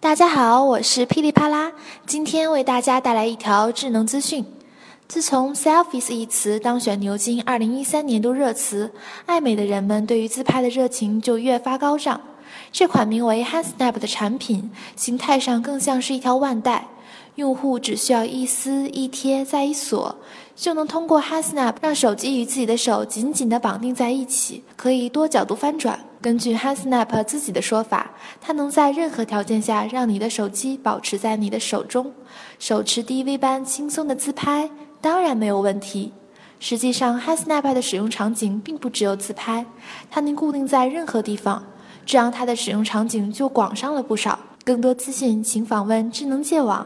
大家好，我是噼里啪啦，今天为大家带来一条智能资讯。自从 “selfies” 一词当选牛津2013年度热词，爱美的人们对于自拍的热情就越发高涨。这款名为 HandSnap 的产品，形态上更像是一条腕带，用户只需要一撕一贴再一锁，就能通过 HandSnap 让手机与自己的手紧紧地绑定在一起，可以多角度翻转。根据 HandSnap 自己的说法，它能在任何条件下让你的手机保持在你的手中，手持 DV 般轻松的自拍当然没有问题。实际上，HandSnap 的使用场景并不只有自拍，它能固定在任何地方，这样它的使用场景就广上了不少。更多资讯，请访问智能界网。